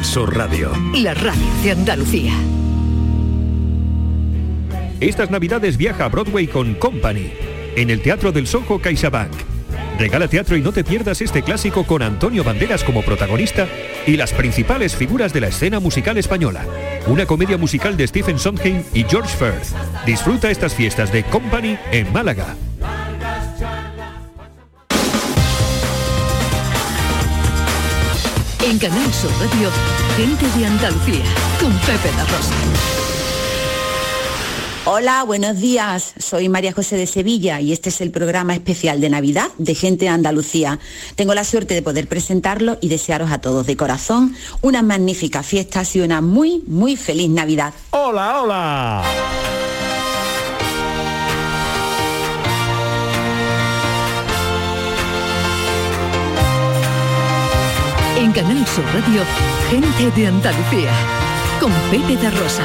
Canal Sur Radio. La radio de Andalucía. Estas navidades viaja a Broadway con Company, en el Teatro del Soho CaixaBank. Regala teatro y no te pierdas este clásico con Antonio Banderas como protagonista y las principales figuras de la escena musical española. Una comedia musical de Stephen Sondheim y George Firth. Disfruta estas fiestas de Company en Málaga. En Canal Sur Radio, gente de Andalucía, con Pepe La Rosa. Hola, buenos días. Soy María José de Sevilla y este es el programa especial de Navidad de Gente de Andalucía. Tengo la suerte de poder presentarlo y desearos a todos de corazón unas magníficas fiestas y una muy, muy feliz Navidad. Hola, hola. Canal Sur Radio, gente de Andalucía, con Pepe de Rosa.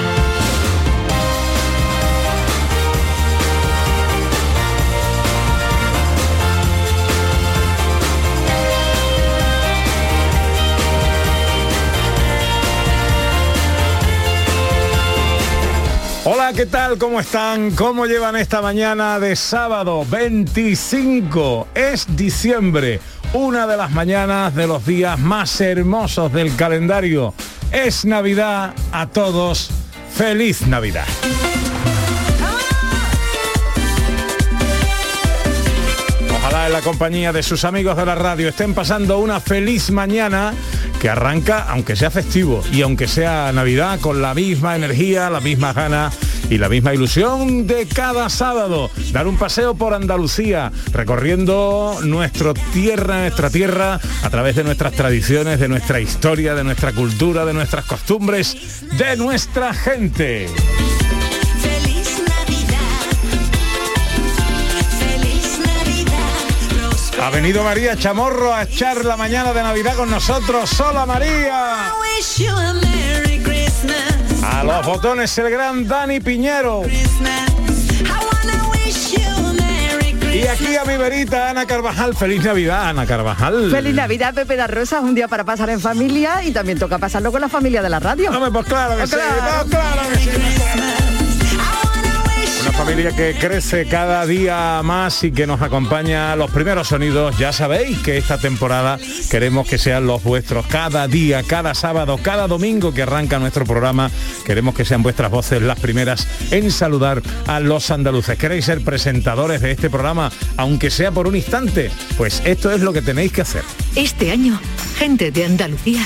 Hola, ¿qué tal? ¿Cómo están? ¿Cómo llevan esta mañana de sábado 25? Es diciembre, una de las mañanas de los días más hermosos del calendario. Es Navidad a todos. ¡Feliz Navidad! En la compañía de sus amigos de la radio estén pasando una feliz mañana que arranca, aunque sea festivo y aunque sea Navidad, con la misma energía, la misma gana y la misma ilusión de cada sábado. Dar un paseo por Andalucía, recorriendo nuestra tierra, nuestra tierra, a través de nuestras tradiciones, de nuestra historia, de nuestra cultura, de nuestras costumbres, de nuestra gente. Ha venido María Chamorro a echar la mañana de Navidad con nosotros. ¡Hola María! A los botones el gran Dani Piñero. Y aquí a mi verita Ana Carvajal. Feliz Navidad, Ana Carvajal. Feliz Navidad, Pepe de Rosa, un día para pasar en familia y también toca pasarlo con la familia de la radio. No, pues claro que sí, Claro. pues claro que sí, pues claro. Una familia que crece cada día más y que nos acompaña los primeros sonidos. Ya sabéis que esta temporada queremos que sean los vuestros cada día, cada sábado, cada domingo que arranca nuestro programa. Queremos que sean vuestras voces las primeras en saludar a los andaluces. ¿Queréis ser presentadores de este programa, aunque sea por un instante? Pues esto es lo que tenéis que hacer. Este año, gente de Andalucía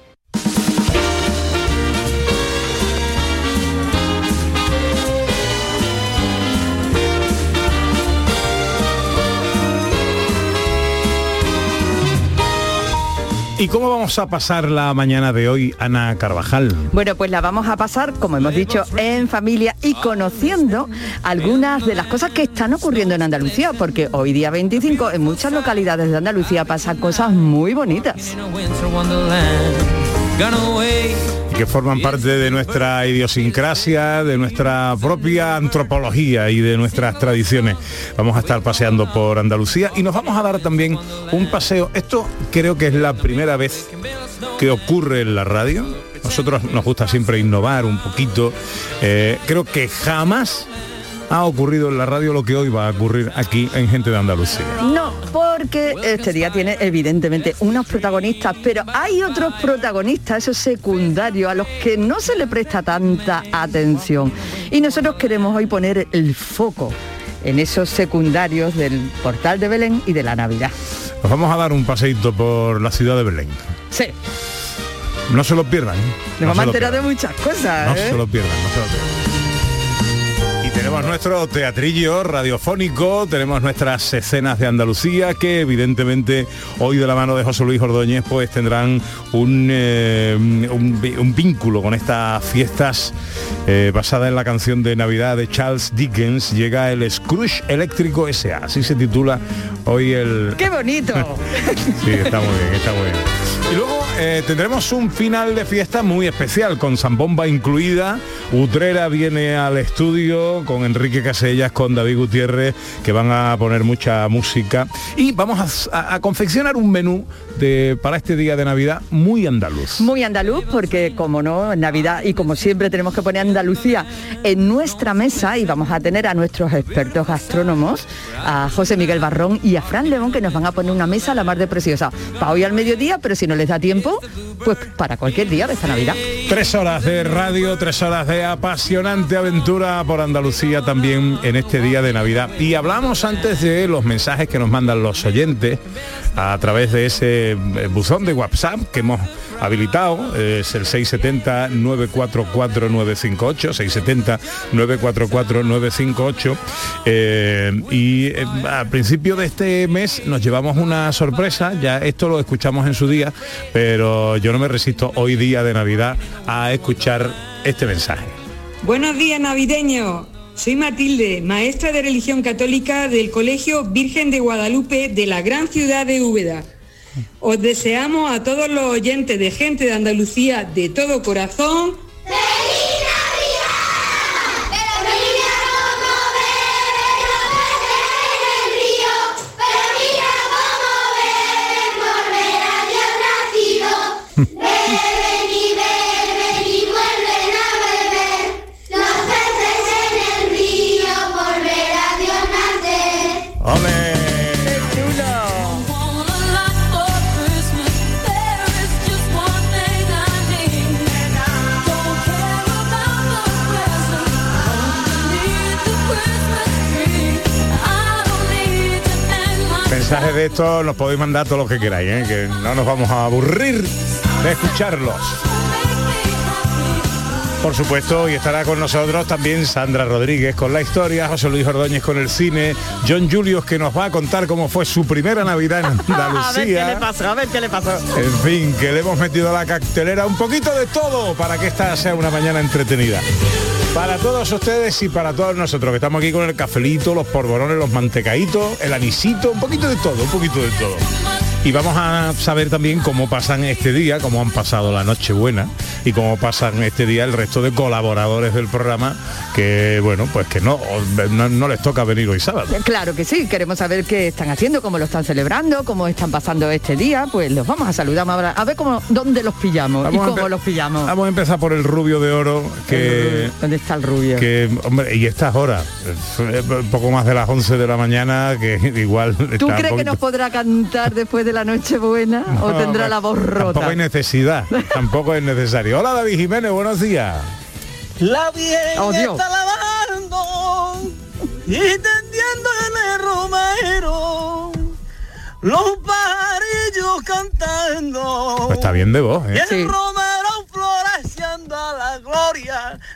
¿Y cómo vamos a pasar la mañana de hoy, Ana Carvajal? Bueno, pues la vamos a pasar, como hemos dicho, en familia y conociendo algunas de las cosas que están ocurriendo en Andalucía, porque hoy día 25 en muchas localidades de Andalucía pasan cosas muy bonitas. Que forman parte de nuestra idiosincrasia, de nuestra propia antropología y de nuestras tradiciones. Vamos a estar paseando por Andalucía y nos vamos a dar también un paseo. Esto creo que es la primera vez que ocurre en la radio. Nosotros nos gusta siempre innovar un poquito. Eh, creo que jamás ha ocurrido en la radio lo que hoy va a ocurrir aquí en Gente de Andalucía. No, porque este día tiene evidentemente unos protagonistas, pero hay otros protagonistas, esos secundarios, a los que no se le presta tanta atención. Y nosotros queremos hoy poner el foco en esos secundarios del portal de Belén y de la Navidad. Nos vamos a dar un paseíto por la ciudad de Belén. Sí. No se lo pierdan. ¿eh? Nos No vamos a enterar de muchas cosas. No ¿eh? se lo pierdan, no se lo pierdan. Tenemos nuestro teatrillo radiofónico, tenemos nuestras escenas de Andalucía que evidentemente hoy de la mano de José Luis Ordóñez pues tendrán un, eh, un vínculo con estas fiestas eh, basada en la canción de Navidad de Charles Dickens. Llega el Scrooge Eléctrico S.A. Así se titula hoy el, ¡Qué bonito! Sí, está muy bien, está muy bien. Y luego eh, tendremos un final de fiesta muy especial, con zambomba incluida. Utrera viene al estudio con Enrique Casellas, con David Gutiérrez, que van a poner mucha música. Y vamos a, confeccionar un menú de, para este día de Navidad muy andaluz. Muy andaluz porque como no, Navidad y como siempre tenemos que poner Andalucía en nuestra mesa y vamos a tener a nuestros expertos gastrónomos, a José Miguel Barrón y a Fran León que nos van a poner una mesa a la mar de preciosa. Para hoy al mediodía, pero si no les da tiempo, pues para cualquier día de esta Navidad. Tres horas de radio, tres horas de apasionante aventura por Andalucía también en este día de Navidad. Y hablamos antes de los mensajes que nos mandan los oyentes a través de ese eh, buzón de WhatsApp que hemos habilitado, es el 670-944-958, 670-944-958. eh, y eh, al principio de este mes nos llevamos una sorpresa, ya esto lo escuchamos en su día, pero yo no me resisto hoy día de Navidad a escuchar este mensaje. Buenos días navideños. Soy Matilde, maestra de religión católica del Colegio Virgen de Guadalupe de la gran ciudad de Úbeda. Os deseamos a todos los oyentes de gente de Andalucía de todo corazón Mensajes de estos nos podéis mandar todo lo que queráis, ¿eh? que no nos vamos a aburrir de escucharlos. Por supuesto, y estará con nosotros también Sandra Rodríguez con la historia, José Luis Ordóñez con el cine, John Julius que nos va a contar cómo fue su primera Navidad en Andalucía. a ver qué le pasó, a ver qué le pasó. En fin, que le hemos metido a la cactelera un poquito de todo para que esta sea una mañana entretenida. Para todos ustedes y para todos nosotros que estamos aquí con el cafelito, los porborones, los mantecaditos, el anisito, un poquito de todo, un poquito de todo. Y vamos a saber también cómo pasan este día, cómo han pasado la noche buena y cómo pasan este día el resto de colaboradores del programa que, bueno, pues que no, no, no les toca venir hoy sábado. Claro que sí, queremos saber qué están haciendo, cómo lo están celebrando, cómo están pasando este día, pues los vamos a saludar ahora, a ver cómo, dónde los pillamos Vamos y cómo los pillamos. Vamos a empezar por el rubio de oro que... ¿Dónde está el rubio? que hombre y estas horas eh, un poco más de las 11 de la mañana que igual ¿Tú crees que nos podrá cantar después de la noche buena o No, tendrá pues, la voz rota? tampoco hay necesidad tampoco es necesario hola David Jiménez buenos días La bien Oh, está lavando y tendiendo en el romero los parillos cantando. pues está bien de voz ¿eh? el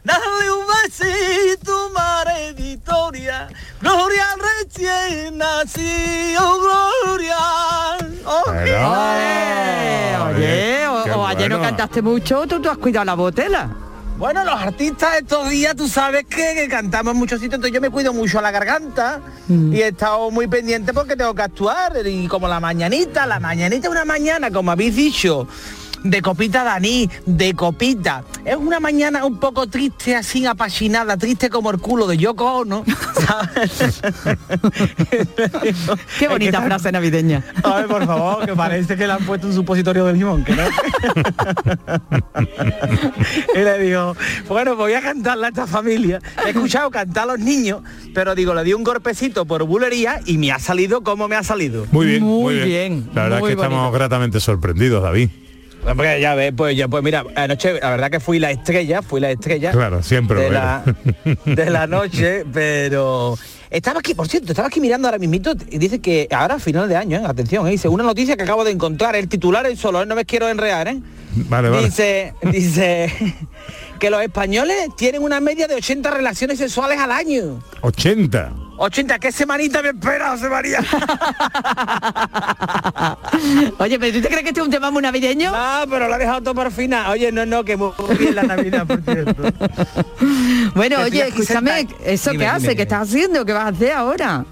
dale un besito, Madre Victoria, gloria recién nacido, gloria. Oh, Bueno, Eh, Oye, o, ayer no cantaste mucho, tú, tú has cuidado la botella. Bueno, los artistas estos días, tú sabes que, que cantamos en muchos sitios, entonces yo me cuido mucho la garganta y he estado muy pendiente porque tengo que actuar y como la mañanita, la mañanita es una mañana, como habéis dicho, de copita Dani, de copita. Es una mañana un poco triste, así apasionada, triste como el culo de Yoko Ono. ¿sabes? Qué bonita frase navideña. A ver, por favor, que parece que le han puesto un supositorio de limón, que no. y le digo, bueno, voy a cantarle a esta familia. He escuchado cantar a los niños, pero digo, le di un golpecito por bulería y me ha salido como me ha salido. muy bien muy, Muy bien. bien, la verdad muy es que estamos gratamente sorprendidos David Hombre, ya ves, pues ya, pues mira, anoche la verdad que fui la estrella, fui la estrella claro siempre de la, de la noche, pero estaba aquí, por cierto, estaba aquí mirando ahora mismito y dice que ahora a final de año, ¿eh? atención, ¿eh? dice una noticia que acabo de encontrar, el titular es solo, ¿eh? no me quiero enrear, ¿eh? Vale, vale. Dice, dice que los españoles tienen una media de 80 relaciones sexuales al año. 80. 80, ¿qué semanita me espera, José María? Oye, pero ¿tú te crees que este es un tema muy navideño? No, pero lo ha dejado todo para final. Oye, no, no, que muy bien la Navidad, por cierto. Bueno, Estoy oye, escúchame. ¿eso Dime, qué hace? dime, ¿Qué estás haciendo? ¿Qué vas a hacer ahora?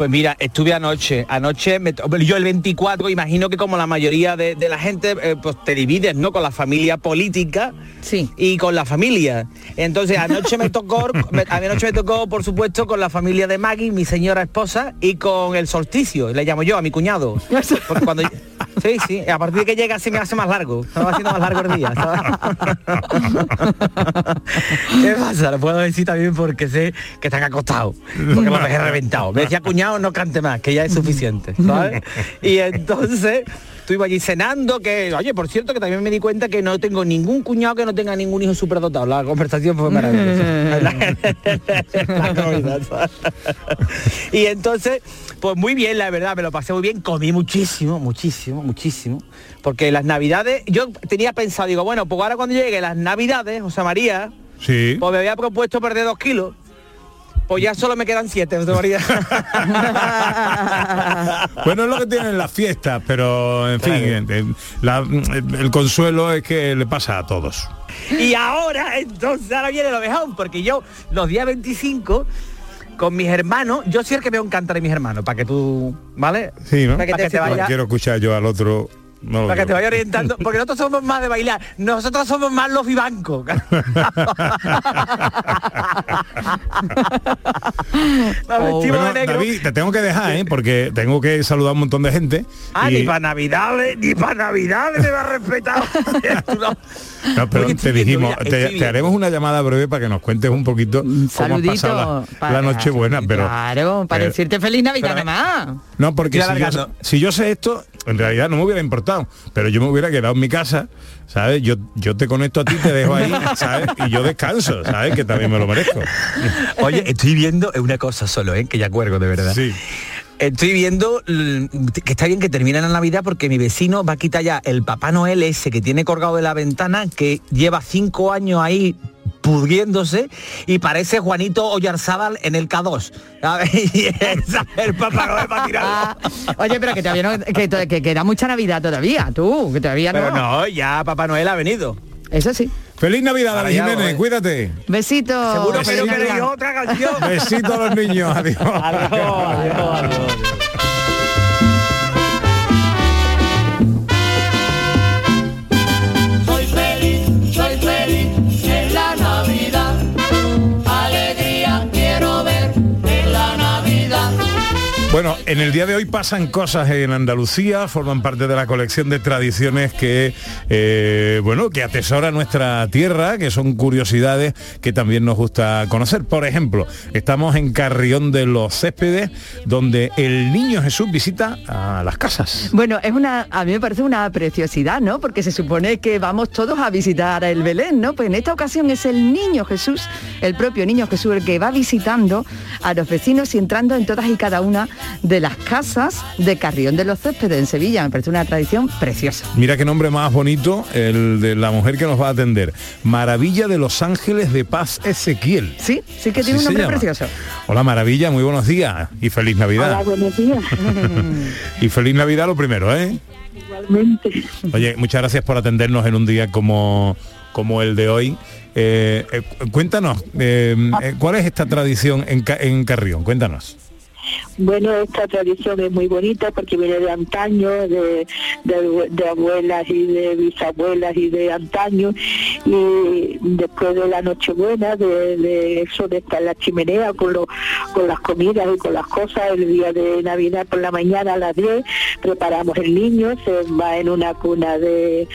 Pues mira, estuve anoche, anoche, me yo el 24, imagino que como la mayoría de, de la gente, eh, pues te divides, ¿no? Con la familia política sí. y con la familia. Entonces anoche me tocó, me- anoche me tocó, por supuesto, con la familia de Maggie, mi señora esposa, y con el solsticio, le llamo yo, a mi cuñado. Porque cuando, sí, sí, a partir de que llega se me hace más largo, se me va haciendo más largo el día. ¿Qué pasa? Lo puedo decir también porque sé que están acostados, porque los dejé reventado. Me decía, cuñado, no cante más, que ya es suficiente, ¿sabes? Y entonces estuve allí cenando, que, oye, por cierto, que también me di cuenta que no tengo ningún cuñado que no tenga ningún hijo superdotado. La conversación fue maravillosa. Y entonces, pues muy bien, la verdad, me lo pasé muy bien, comí muchísimo, muchísimo, muchísimo, porque las navidades, yo tenía pensado, digo, bueno, pues ahora cuando llegue las navidades, José María, Sí. pues me había propuesto perder dos kilos. Pues ya solo me quedan siete, María. Bueno, es lo que tienen las fiestas, pero en fin, eh, la- el consuelo es que le pasa a todos. Y ahora, entonces, ahora viene lo mejor, porque yo los días 25 con mis hermanos, yo soy el que veo un cantar de mis hermanos, para que tú, ¿vale? Sí, ¿no? Para que te, vaya, quiero escuchar yo al otro. No para que te vaya orientando, porque nosotros somos más de bailar, nosotros somos más los vivancos. Bueno. David, te tengo que dejar, ¿eh? porque tengo que saludar a un montón de gente. Ah, y- ni para Navidades, ni para Navidades me va a respetar. Tú no- No, pero Oye, te dijimos, haremos una llamada breve para que nos cuentes un poquito cómo has Saludito. pasado la, la Nochebuena, pero Claro, para pero- decirte feliz Navidad nada más. no porque yo, si yo sé esto, en realidad no me hubiera importado, pero yo me hubiera quedado en mi casa, ¿sabes? Yo yo te conecto a ti, te dejo ahí, ¿sabes? Y yo descanso, ¿sabes? Que también me lo merezco. Oye, estoy viendo una cosa solo, ¿eh? que ya cuergo de verdad. Sí. Estoy viendo que está bien que termine la Navidad porque mi vecino va a quitar ya el Papá Noel ese que tiene colgado de la ventana, que lleva cinco años ahí pudriéndose y parece Juanito Oyarzábal en el K2. ¿sabes? Y es el Papá Noel tirarlo. Ah, oye, pero que todavía no, que, que queda mucha Navidad todavía, tú, que todavía Pero no. no, ya Papá Noel ha venido. Eso sí. Feliz Navidad, David Jiménez, voy. cuídate. Besito. Seguro que Feliz no queréis Navidad. otra canción. Besito a los niños, adiós. Adiós, adiós, adiós. Bueno, en el día de hoy pasan cosas en Andalucía, forman parte de la colección de tradiciones que, eh, bueno, que atesora nuestra tierra, que son curiosidades que también nos gusta conocer. Por ejemplo, estamos en Carrión de los Céspedes, donde el niño Jesús visita a las casas. Bueno, es una, a mí me parece una preciosidad, ¿no? Porque se supone que vamos todos a visitar el Belén, ¿no? Pues en esta ocasión es el niño Jesús, el propio niño Jesús, el que va visitando a los vecinos y entrando en todas y cada una de las casas de Carrión de los Céspedes en Sevilla. Me parece una tradición preciosa. Mira qué nombre más bonito, el de la mujer que nos va a atender. Maravilla de los Ángeles de Paz Ezequiel. Sí, sí que Así tiene un nombre llama. precioso. Hola Maravilla, muy buenos días y feliz Navidad. Hola, buenos días. Y feliz Navidad lo primero, ¿eh? Igualmente. Oye, muchas gracias por atendernos en un día como, como el de hoy. Eh, eh, cuéntanos, eh, ¿cuál es esta tradición en, en Carrión? Cuéntanos. Bueno, esta tradición es muy bonita porque viene de antaño, de, de- abuelas y de bisabuelas y de antaño. Y después de la Nochebuena, de, de eso de estar en la chimenea con, lo- con las comidas y con las cosas, el día de Navidad por la mañana a las 10, preparamos el niño, se va en una cuna de,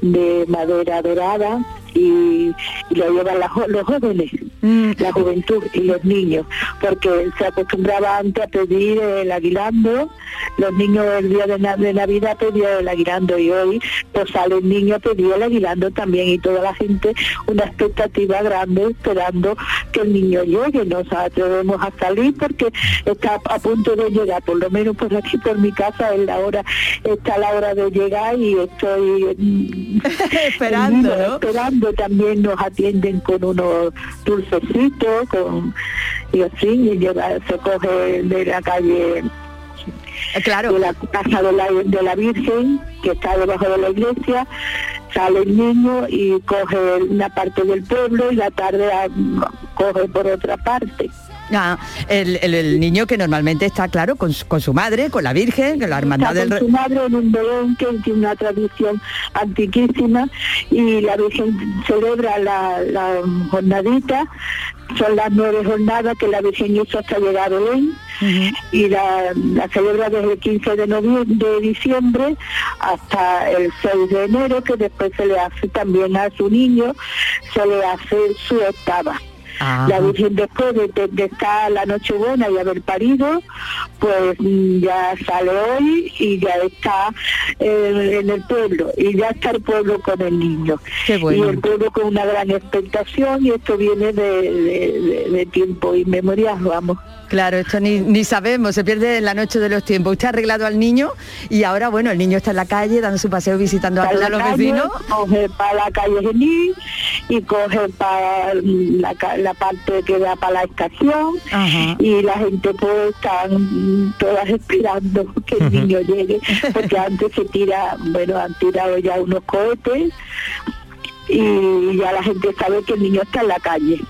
de madera dorada y, y lo llevan las los jóvenes. la juventud y los niños, porque se acostumbraba antes a pedir el aguilando, los niños el día de, na- de Navidad pedían el aguilando y hoy pues sale el niño a pedir el aguilando también y toda la gente una expectativa grande esperando que el niño llegue, nos atrevemos a salir porque está a punto de llegar, por lo menos por aquí por mi casa es la hora, está la hora de llegar y estoy mm, Esperando, ¿no? esperando también nos atienden con unos dulcecitos, con y así, y llega, se coge de la calle claro. de la casa de la, de la Virgen, que está debajo de la iglesia, sale el niño y coge una parte del pueblo y la tarde ah, coge por otra parte. Ah, el, el- el niño que normalmente está, claro, con, su- con su madre, con la Virgen, con la hermandad Está del... con su madre en un Belén que tiene una tradición antiquísima y la Virgen celebra la, la jornadita, son las nueve jornadas que la Virgen hizo hasta llegar a Belén y la, la celebra desde el 15 de noviembre de diciembre hasta el 6 de enero que después se le hace también a su niño, se le hace su octava. La Virgen después de, de- de estar la Nochebuena y haber parido, pues mm, ya sale hoy y ya está eh, en el pueblo y ya está el pueblo con el niño. bueno. Y el pueblo con una gran expectación y esto viene de- de tiempo inmemorial, vamos. Claro, esto ni, ni sabemos, se pierde en la noche de los tiempos. Usted ha arreglado al niño y ahora, bueno, el niño está en la calle dando su paseo visitando a todos los calle, vecinos. Coge para la calle Genil y coge para la, la parte que da para la estación y la gente pues están todas esperando que el niño llegue porque antes se tira, bueno, han tirado ya unos cohetes y ya la gente sabe que el niño está en la calle.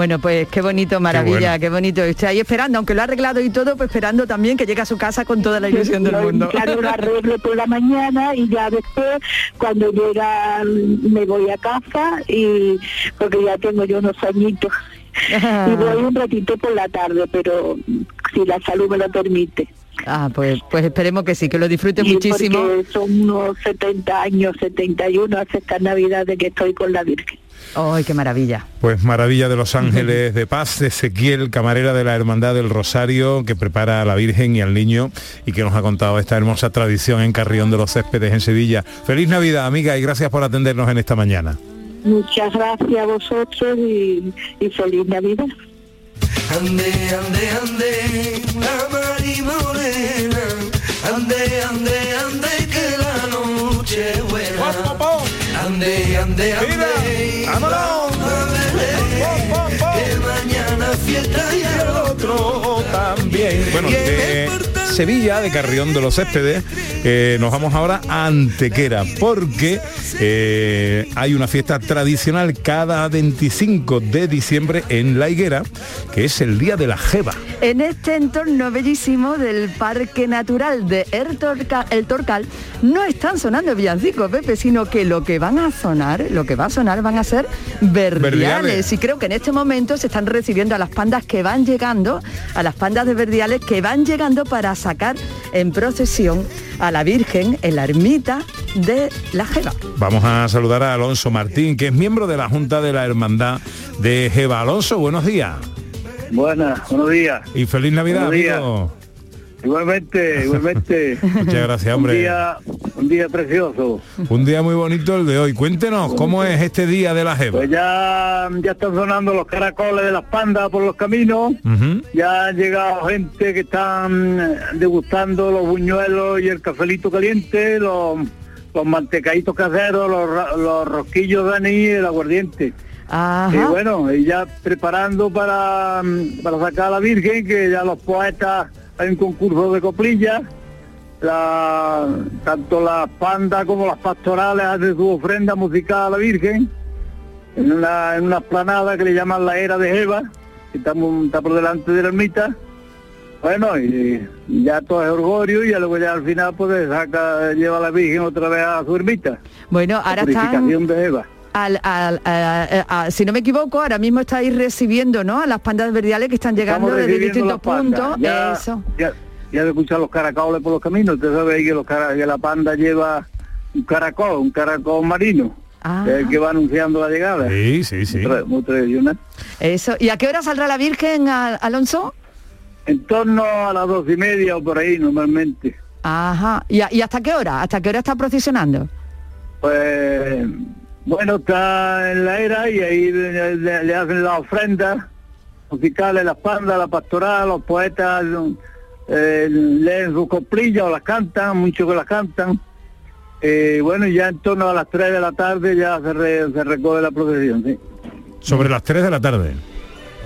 Bueno, pues qué bonito, maravilla, bueno. qué bonito. Y usted ahí esperando, aunque lo ha arreglado y todo, pues esperando también que llegue a su casa con toda la ilusión del mundo. Claro, lo arreglo por la mañana y ya después, cuando llega, mm, me voy a casa y porque ya tengo yo unos añitos. Y voy un ratito por la tarde, pero si la salud me lo permite. Ah, pues, pues esperemos que sí, que lo disfrute Y muchísimo. Porque son unos 70 años, 71, hace esta Navidad de que estoy con la Virgen. ¡Ay, qué maravilla! Pues maravilla de los ángeles de paz, de Ezequiel, camarera de la Hermandad del Rosario, que prepara a la Virgen y al niño y que nos ha contado esta hermosa tradición en Carrión de los Céspedes en Sevilla. Feliz Navidad, amiga, y gracias por atendernos en esta mañana. Muchas gracias a vosotros y, y feliz Navidad. Ande, ande, ande, la Mari Morena. Ande, ande, ande, que la noche es buena. Ande, ande, ande. ¡Vámonos! Que mañana fiesta y el otro también. Bueno, de Sevilla, de Carrión de los Céspedes, eh, nos vamos ahora a Antequera, porque eh, hay una fiesta tradicional cada 25 de diciembre en La Higuera, que es el Día de la Jeva. En este entorno bellísimo del Parque Natural de El Torcal, El Torcal no están sonando villancicos, Pepe, sino que lo que van a sonar, lo que va a sonar van a ser verdiales. Verdiales. Y creo que en este momento se están recibiendo a las pandas que van llegando, a las pandas de verdiales que van llegando para sacar en procesión a la Virgen en la ermita de la Jeva. Vamos a saludar a Alonso Martín, que es miembro de la Junta de la Hermandad de Jeva. Alonso, buenos días. Buenas, buenos días. Y feliz Navidad, Buenos días. amigo. Igualmente, igualmente. Muchas gracias, hombre. Un día, un día precioso. Un día muy bonito el de hoy. Cuéntenos, ¿cómo es este día de la Jeva? Pues ya, ya están sonando los caracoles de las pandas por los caminos. Ya han llegado gente que están degustando los buñuelos y el cafelito caliente, los, los mantecaditos caseros, los, rosquillos de anís y el aguardiente. Ajá. Y bueno, y ya preparando para, para sacar a la Virgen, que ya los poetas, hay un concurso de coplillas, la, tanto las pandas como las pastorales hacen su ofrenda musical a la Virgen, en una, en una esplanada que le llaman la Era de Eva, que está por delante de la ermita. Bueno, y, y ya todo es orgullo y ya luego ya al final pues saca, lleva a la Virgen otra vez a su ermita. Bueno, La ahora purificación están... de Eva. Al- al- a- a- a- si no me equivoco, ahora mismo estáis recibiendo ¿no? a las pandas verdiales que están llegando desde distintos puntos. Ya, Eso. Ya, ya de escuchar los caracoles por los caminos. Usted sabe que, los que la panda lleva un caracol, un caracol marino. Ah. que es el que va anunciando la llegada. Sí, sí, sí. Muy tra- muy tradicional. Eso. ¿Y a qué hora saldrá la Virgen, Al- Alonso? En torno a las dos y media o por ahí normalmente. Ajá. ¿Y, a- y hasta qué hora? ¿Hasta qué hora está procesionando? Pues bueno, está en la era y ahí le, le- le hacen las ofrendas musicales, las pandas, la pastoral, los poetas eh, leen sus coplillas o las cantan, muchos que las cantan. Eh, bueno, ya en torno a las 3 de la tarde ya se, re- se recoge la procesión, sí. Sobre las 3 de la tarde.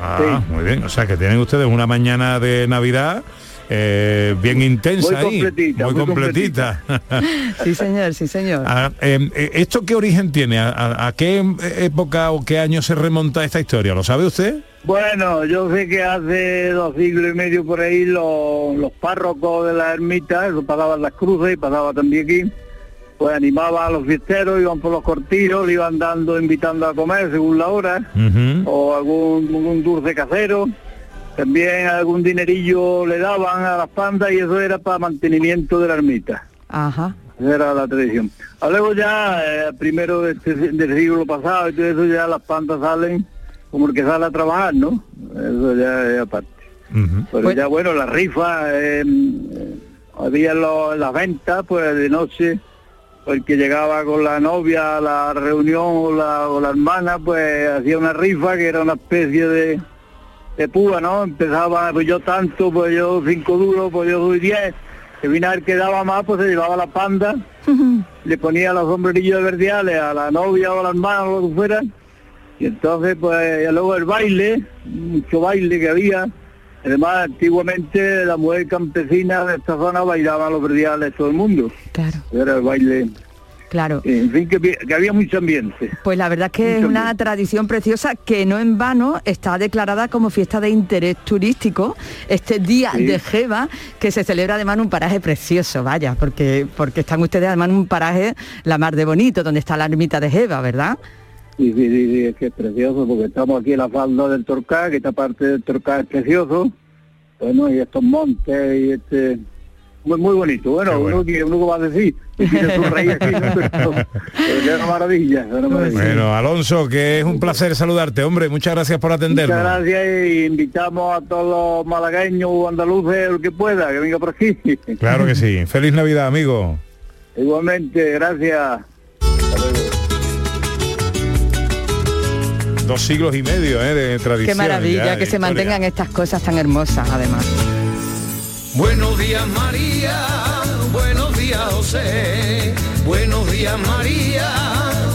Ah, muy bien. O sea que tienen ustedes una mañana de Navidad eh, bien intensa Muy ahí, completita, muy muy completita. Sí, señor, sí, señor. Ah, eh, eh, ¿Esto qué origen tiene? ¿A, a- a qué época o qué año se remonta esta historia? ¿Lo sabe usted? Bueno, yo sé que hace dos siglos y medio por ahí los, los párrocos de la ermita, eso pagaban las cruces y pasaba también aquí, pues animaba a los fiesteros, iban por los cortillos, le iban dando, invitando a comer según la hora, o algún, algún dulce casero, también algún dinerillo le daban a las pandas y eso era para mantenimiento de la ermita. Ajá. Esa era la tradición. A luego ya, eh, primero de este- del siglo pasado y todo eso, ya las pandas salen como el que sale a trabajar, ¿no? Eso ya es aparte. Pero ya, bueno, la rifa, eh, eh, había lo- las ventas, pues de noche, pues, el que llegaba con la novia a la reunión o la, o la hermana, pues hacía una rifa que era una especie de, de púa, ¿no? Empezaba, pues yo tanto, pues yo cinco duros, pues yo doy diez. El que daba más, pues se llevaba la panda, le ponía los sombrerillos verdiales a la novia o a la hermana o lo que fuera. Y entonces, pues, y luego el baile, mucho baile que había. Además, antiguamente la mujer campesina de esta zona bailaba los verdiales todo el mundo. Claro. Era el baile. Claro. En fin, que, había mucho ambiente. Pues la verdad es que es una tradición preciosa que no en vano está declarada como fiesta de interés turístico este día Sí. de Jeva que se celebra además en un paraje precioso, vaya, porque porque están ustedes además en un paraje la mar de bonito donde está la ermita de Jeva, ¿verdad? Sí, sí, sí, sí, es que es precioso porque estamos aquí en la falda del Torcal, que esta parte del Torcal es precioso. Bueno, y estos montes y este... Muy, muy bonito. Bueno, uno que uno que va a decir, una maravilla, una maravilla. Bueno, Alonso, que es un placer saludarte, hombre. Muchas gracias por atendernos. Muchas gracias y invitamos a todos los malagueños o andaluces, el que pueda, que venga por aquí. Claro que sí. Feliz Navidad, amigo. Igualmente, gracias. Dos siglos y medio ¿eh? de tradición. Qué maravilla ya, que se mantengan estas cosas tan hermosas además. Buenos días María, buenos días José, buenos días María,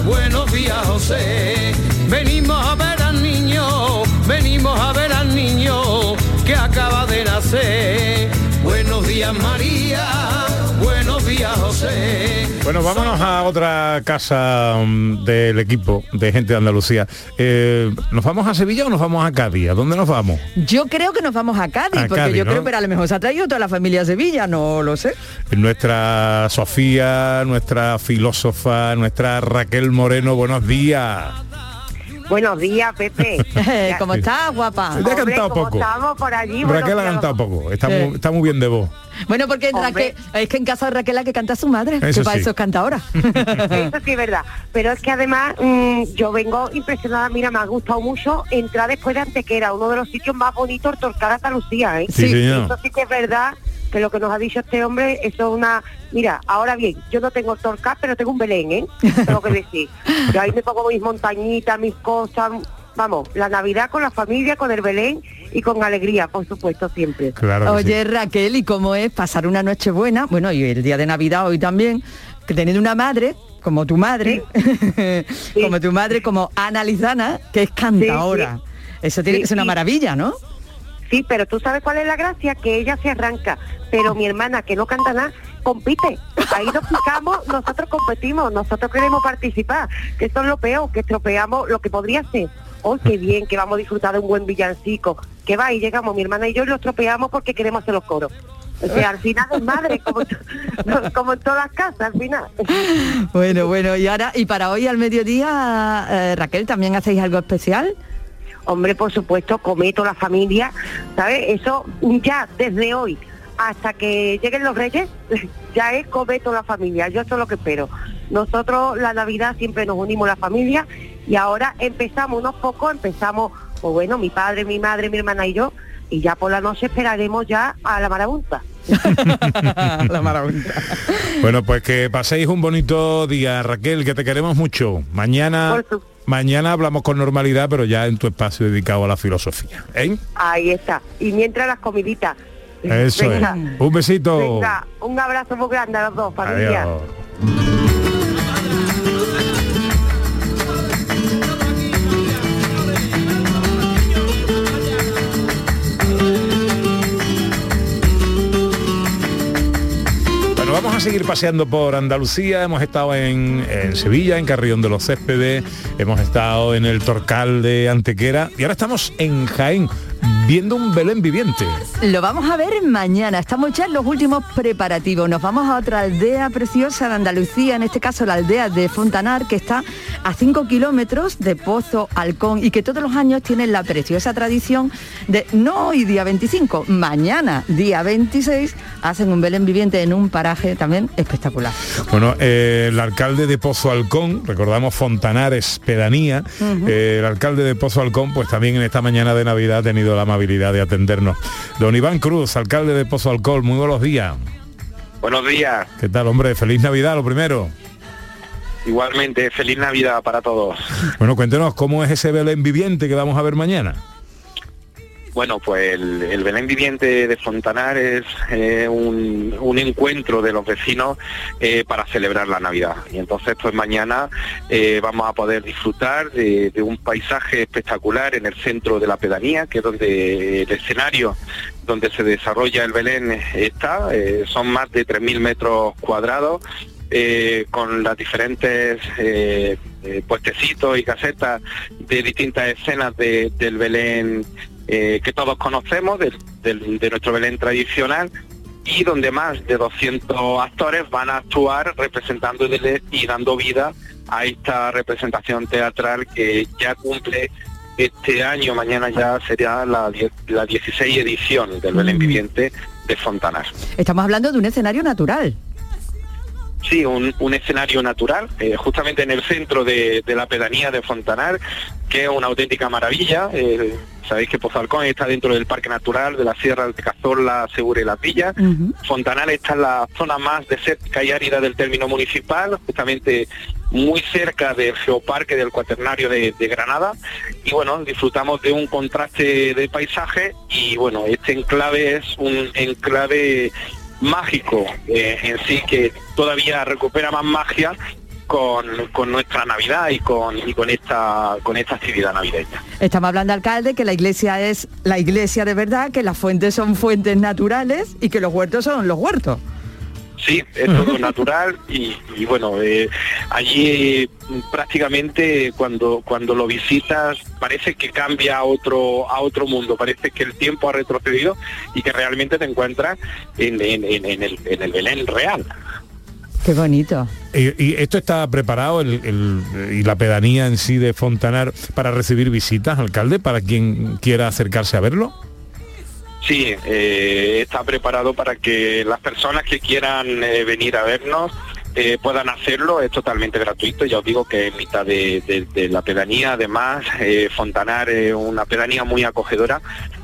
buenos días José. Venimos a ver al niño, venimos a ver al niño que acaba de nacer. Buenos días María. Bueno, vámonos a otra casa mm, del equipo de gente de Andalucía. Eh, ¿Nos vamos a Sevilla o nos vamos a Cádiz? ¿A dónde nos vamos? Yo creo que nos vamos a Cádiz, A porque Cádiz, yo ¿no? creo que a lo mejor se ha traído toda la familia a Sevilla, no lo sé. Nuestra Sofía, nuestra filósofa, nuestra Raquel Moreno, buenos días. Buenos días, Pepe. ¿Cómo estás, guapa? Ya ha cantado ¿cómo poco. estamos por allí? Raquel ha cantado poco, está, Sí. muy, está muy bien de voz. Bueno, porque Hombre. Raquel, es que en casa de Raquel la que canta su madre, Eso que para sí. eso canta ahora. Eso sí es verdad. Pero es que además mm, yo vengo impresionada, mira, me ha gustado mucho entrar después de Antequera, uno de los sitios más bonitos, el Torcal Andalucía, ¿eh? Sí, señor. Eso sí que es verdad que lo que nos ha dicho este hombre, eso es una... Mira, ahora bien, yo no tengo el Torcal, pero tengo un Belén, ¿eh? Tengo que decir. Yo ahí me pongo mis montañitas, mis cosas, vamos, la Navidad con la familia, con el Belén y con alegría, por supuesto, siempre. Oye, Raquel, ¿y cómo es pasar una noche buena? Bueno, y el día de Navidad hoy también, que teniendo una madre, como tu madre, como tu madre, como Ana Lizana, que es cantadora. Eso tiene Sí, que ser una sí. maravilla, ¿no? Sí, pero tú sabes cuál es la gracia, que ella se arranca, pero mi hermana, que no canta nada, compite. Ahí nos picamos, nosotros competimos, nosotros queremos participar, que eso es lo peor, que estropeamos lo que podría ser. Oh, qué bien, que vamos a disfrutar de un buen villancico. Que va y llegamos mi hermana y yo y lo estropeamos porque queremos hacer los coros. O sea, al final es madre, como, como en todas las casas, al final. Bueno, bueno, y ahora, y para hoy al mediodía, eh, Raquel, ¿también hacéis algo especial? Hombre, por supuesto, cometo la familia, ¿sabes? Eso ya desde hoy hasta que lleguen los reyes, ya es cometo la familia, yo eso es lo que espero. Nosotros la Navidad siempre nos unimos la familia y ahora empezamos unos pocos, empezamos, pues bueno, mi padre, mi madre, mi hermana y yo, y ya por la noche esperaremos ya a la marabunta. la marabunta. Bueno, pues que paséis un bonito día, Raquel, que te queremos mucho. Mañana, mañana hablamos con normalidad, pero ya en tu espacio dedicado a la filosofía. ¿eh? Ahí está. Y mientras las comiditas. Eso Venga. es. Un besito. Venga, un abrazo muy grande a los dos, familia. Adiós. Vamos a seguir paseando por Andalucía. Hemos estado en, Sevilla, en Carrión de los Céspedes, hemos estado en el Torcal de Antequera. Y ahora estamos en Jaén, viendo un Belén viviente. Lo vamos a ver mañana. Estamos ya en los últimos preparativos. Nos vamos a otra aldea preciosa de Andalucía, en este caso la aldea de Fontanar, que está a 5 kilómetros de Pozo Halcón y que todos los años tienen la preciosa tradición de no hoy día 25, mañana día 26, hacen un Belén viviente en un paraje también espectacular. Bueno, eh, el alcalde de Pozo Halcón, recordamos Fontanar es pedanía, eh, el alcalde de Pozo Halcón, pues también en esta mañana de Navidad ha tenido la amabilidad de atendernos. Don Iván Cruz, alcalde de Pozo Halcón, muy buenos días. Buenos días. ¿Qué tal, hombre? Feliz Navidad, lo primero. Igualmente, feliz Navidad para todos. Bueno, cuéntenos, ¿cómo es ese Belén viviente que vamos a ver mañana? Bueno, pues el, el Belén Viviente de Fontanar es eh, un, encuentro de los vecinos eh, para celebrar la Navidad. Y entonces, pues mañana eh, vamos a poder disfrutar de, un paisaje espectacular en el centro de la pedanía, que es donde el escenario donde se desarrolla el Belén está. Son más de 3.000 metros cuadrados. con las diferentes eh, puestecitos y casetas de distintas escenas de- del Belén eh, que todos conocemos, del- de nuestro Belén tradicional, y donde más de 200 actores van a actuar representando y de- dando vida a esta representación teatral que ya cumple este año, mañana ya sería la, la 16 edición del Belén Viviente de Fontanar. Estamos hablando de un escenario natural. Sí, un, un escenario natural, eh, justamente en el centro de, de la pedanía de Fontanar, que es una auténtica maravilla. Eh, Sabéis que Pozalcón está dentro del Parque Natural de la Sierra de Cazorla, Segura y Las Villas. Fontanar está en la zona más desértica y árida del término municipal, justamente muy cerca del Geoparque del Cuaternario de, de Granada. Y bueno, disfrutamos de un contraste de paisaje y bueno, este enclave es un enclave mágico eh, en sí que todavía recupera más magia con, con nuestra Navidad y con, y con esta con esta actividad navideña. Estamos hablando, alcalde, que la iglesia es la iglesia de verdad, que las fuentes son fuentes naturales y que los huertos son los huertos. Sí, es todo natural y, y bueno, eh, allí eh, prácticamente cuando cuando lo visitas parece que cambia a otro a otro mundo, parece que el tiempo ha retrocedido y que realmente te encuentras en, en- en- en el, en el Belén real. Qué bonito. Y, y esto está preparado el- el- y la pedanía en sí de Fontanar para recibir visitas, alcalde, para quien quiera acercarse a verlo. Sí, eh, está preparado para que las personas que quieran eh, venir a vernos eh, puedan hacerlo, es totalmente gratuito, ya os digo que en mitad de, la pedanía, además, Fontanar es una pedanía muy acogedora,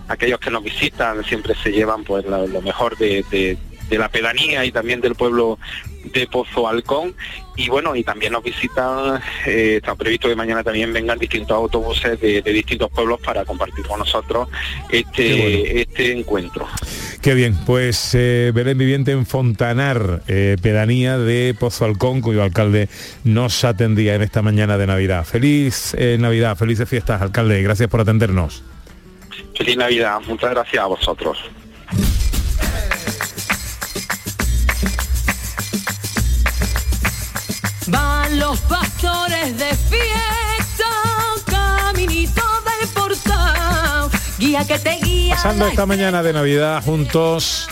aquellos que nos visitan siempre se llevan pues lo, mejor de, de- la pedanía y también del pueblo de Pozo Halcón y bueno y también nos visitan eh, está previsto que mañana también vengan distintos autobuses de, de distintos pueblos para compartir con nosotros este este encuentro. Qué bien, pues eh, Belén Viviente en Fontanar, eh, pedanía de Pozo Halcón, cuyo alcalde nos atendía en esta mañana de Navidad. Feliz eh, Navidad, felices fiestas, alcalde, gracias por atendernos. feliz navidad. Muchas gracias a vosotros pastores de fiesta, caminito portal, guía que te guía. Pasando esta mañana de Navidad juntos,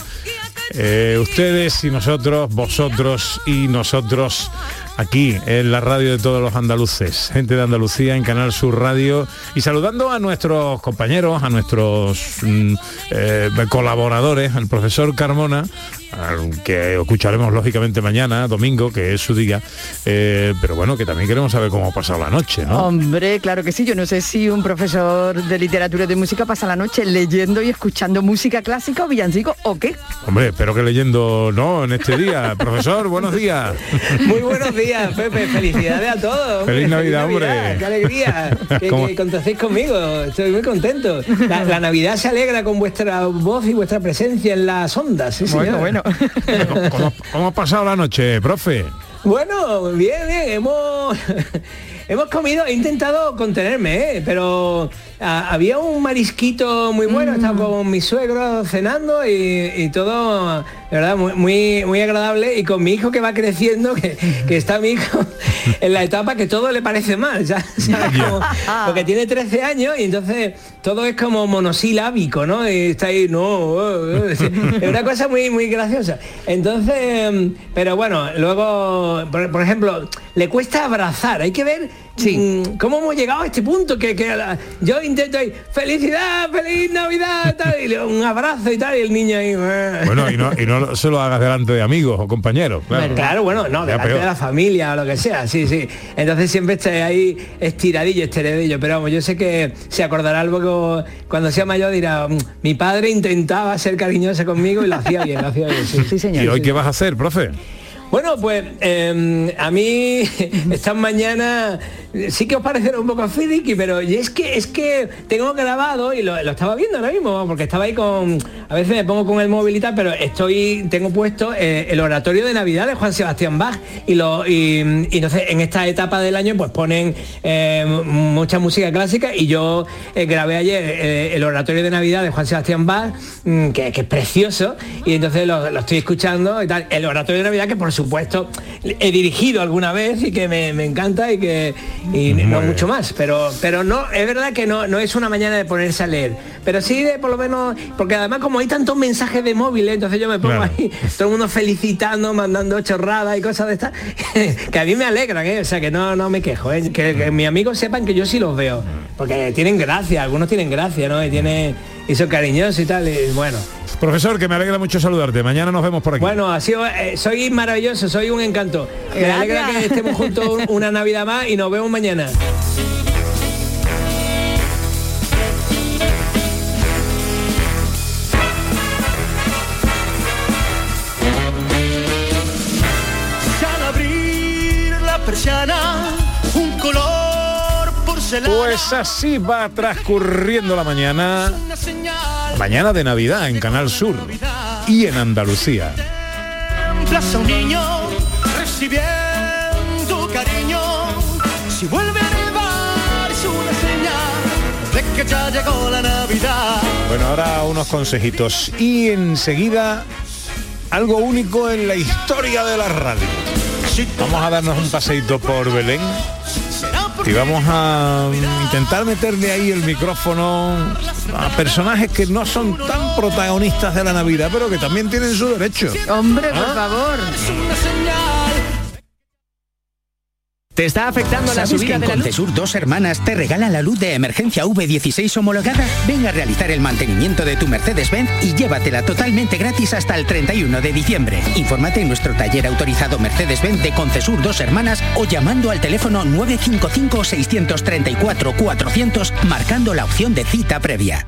eh, ustedes y nosotros, vosotros y nosotros, aquí en la radio de todos los andaluces, gente de Andalucía en Canal Sur Radio y saludando a nuestros compañeros, a nuestros mm, eh, colaboradores, al profesor Carmona, que escucharemos lógicamente mañana, domingo, que es su día, eh, pero bueno, que también queremos saber cómo ha pasado la noche, ¿no? Hombre, claro que sí. Yo no sé si un profesor de literatura y de música pasa la noche leyendo y escuchando música clásica o villancico o qué. Hombre, espero que leyendo, ¿no? En este día. profesor, buenos días. Muy buenos días, Pepe. Felicidades a todos. hombre. Feliz Navidad, hombre. Qué alegría que, que conmigo. Estoy muy contento. La, la Navidad se alegra con vuestra voz y vuestra presencia en las ondas. sí, Bueno, señor. bueno. ¿Cómo, ha pasado la noche, profe? Bueno, bien, bien, hemos hemos comido, he intentado contenerme, ¿eh? pero ah, había un marisquito muy bueno, Mm. estaba con mi suegro cenando y, y todo, de verdad, muy, muy, muy agradable y con mi hijo que va creciendo, que, que está mi hijo en la etapa que todo le parece mal, ya. Como- porque tiene 13 años y entonces todo es como monosilábico, ¿no? Y está ahí, no, oh, oh, es una cosa muy, muy graciosa. Entonces, mm, pero bueno, luego, por, por ejemplo, le cuesta abrazar, hay que ver mm, cómo hemos llegado a este punto, que, yo intento ahí, felicidad, feliz Navidad, tal, y le- un abrazo y tal, y el niño ahí... eh. Bueno, y no, y no se lo hagas delante de amigos o compañeros, claro. Claro, bueno, no, delante peor. de la familia o lo que sea, sí, sí. Entonces siempre estoy ahí estiradillo, estiradillo, pero vamos, yo sé que se acordará luego, cuando sea mayor dirá, "Mm, mi padre intentaba ser cariñoso conmigo y lo hacía bien, lo hacía bien, sí. Sí, señor. ¿Y hoy qué vas a hacer, profe? Bueno, pues eh, a mí esta mañana sí que os parecerá un poco friki, pero es que es que tengo grabado y lo, estaba viendo ahora mismo, porque estaba ahí con. A veces me pongo con el móvil y tal, pero estoy, tengo puesto eh, el oratorio de Navidad de Juan Sebastián Bach y lo y, entonces en esta etapa del año pues ponen eh, mucha música clásica y yo eh, grabé ayer el oratorio de Navidad de Juan Sebastián Bach, mm, que, es precioso, y entonces lo, estoy escuchando y tal. El oratorio de Navidad que por supuesto he dirigido alguna vez y que me encanta y que y no bien. mucho más. Pero, pero no, es verdad que no, no es una mañana de ponerse a leer. Pero sí de por lo menos, porque además como hay tantos mensajes de móviles, entonces yo me pongo Claro. ahí, todo el mundo felicitando, mandando chorradas y cosas de estas, que a mí me alegran, ¿eh? o sea que no, no me quejo, ¿eh? que, que mis amigos sepan que yo sí los veo, porque tienen gracia, algunos tienen gracia, ¿no? Y tienen, y son cariñosos y tal, y bueno. Profesor, que me alegra mucho saludarte. Mañana nos vemos por aquí. Bueno, ha sido, eh, soy maravilloso, soy un encanto. Me Gracias. alegra que estemos juntos un- una Navidad más y nos vemos mañana. Pues así va transcurriendo la mañana. Mañana de Navidad en Canal Sur y en Andalucía. plaza un niño recibiendo cariño. Si vuelve a nevar es una señal de que ya llegó la Navidad. Bueno, ahora unos consejitos y enseguida algo único en la historia de la radio. Vamos a darnos un paseito por Belén y vamos a intentar meterle ahí el micrófono a personajes que no son tan protagonistas de la Navidad, pero que también tienen su derecho. Hombre, por ¿Ah? favor. ¿Te está afectando la ¿Sabes que subida en de la luz? Dos Hermanas te regala la luz de emergencia V16 homologada? Ven a realizar el mantenimiento de tu Mercedes-Benz y llévatela totalmente gratis hasta el 31 de diciembre. Infórmate en nuestro taller autorizado Mercedes-Benz de Concesur Dos Hermanas o llamando al teléfono 955-634-400 marcando la opción de cita previa.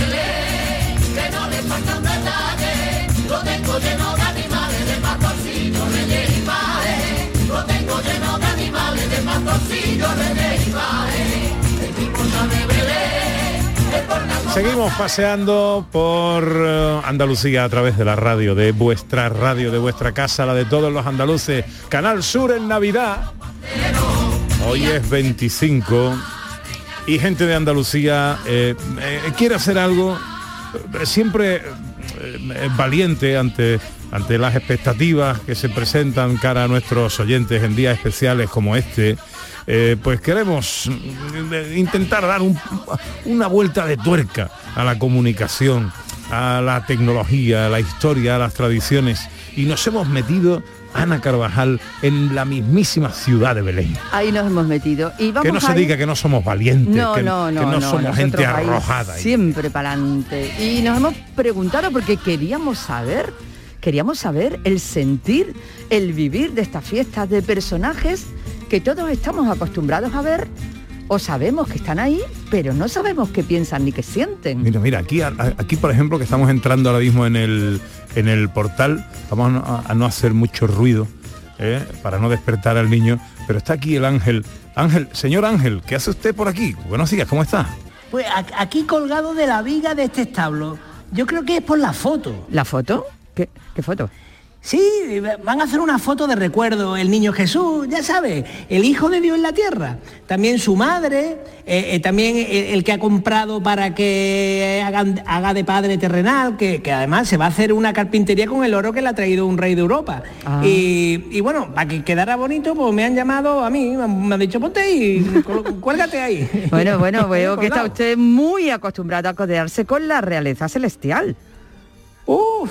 Seguimos paseando por eh, Andalucía a través de la radio, de vuestra radio, de vuestra casa, la de todos los andaluces. Canal Sur en Navidad. Hoy es 25 y gente de Andalucía eh, eh, quiere hacer algo siempre valiente ante ante las expectativas que se presentan cara a nuestros oyentes en días especiales como este. eh, pues queremos mm, eh, intentar dar un- una vuelta de tuerca a la comunicación, a la tecnología, a la historia, a las tradiciones. Y nos hemos metido, Ana Carvajal, en la mismísima ciudad de Belén. Ahí nos hemos metido. Y vamos Que no a se ir- diga que no somos valientes, No, que, no, no, que no, no, somos gente arrojada. Siempre para adelante. Y nos hemos preguntado porque queríamos saber, queríamos saber el sentir, el vivir de estas fiestas de personajes que todos estamos acostumbrados a ver o sabemos que están ahí, pero no sabemos qué piensan ni qué sienten. Mira, mira, aquí, aquí por ejemplo, que estamos entrando ahora mismo en el, en el portal, vamos a no, a- a no hacer mucho ruido ¿eh? para no despertar al niño, pero está aquí el ángel. Ángel, señor Ángel, ¿qué hace usted por aquí? Buenos días, ¿cómo está? Pues aquí colgado de la viga de este establo. Yo creo que es por la foto. ¿La foto? ¿Qué, qué foto? Sí, van a hacer una foto de recuerdo, el niño Jesús, ya sabes, el Hijo de Dios en la tierra. También su madre, eh, eh, también el, el que ha comprado para que hagan- haga de padre terrenal, que, que además se va a hacer una carpintería con el oro que le ha traído un rey de Europa. Ah. Y, y bueno, para que quedara bonito, pues me han llamado a mí, me han, dicho, ponte y cuélgate ahí. Bueno, bueno, veo que está usted muy acostumbrado a codearse con la realeza celestial. Uf,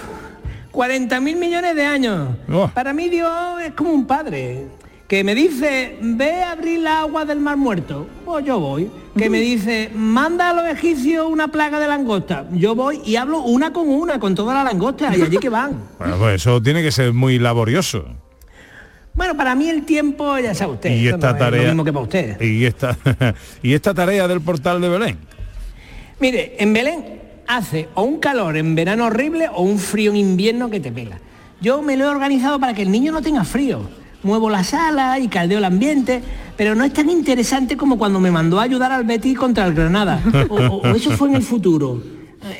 40 mil millones de años. Oh. Para mí Dios es como un padre que me dice, ve a abrir la agua del mar muerto. Pues yo voy. Que me dice, manda a los egipcios una plaga de langosta. Yo voy y hablo una con una, con todas las langostas, y allí que van. Bueno, pues eso tiene que ser muy laborioso. Bueno, para mí el tiempo, ya sabe usted, Y esta no es tarea. lo mismo que para usted. Y esta, y esta tarea del portal de Belén. Mire, en Belén hace o un calor en verano horrible o un frío en invierno que te pega. Yo me lo he organizado para que el niño no tenga frío. Muevo la sala y caldeo el ambiente, pero no es tan interesante como cuando me mandó a ayudar al Betis contra el Granada. O, o- o eso fue en el futuro.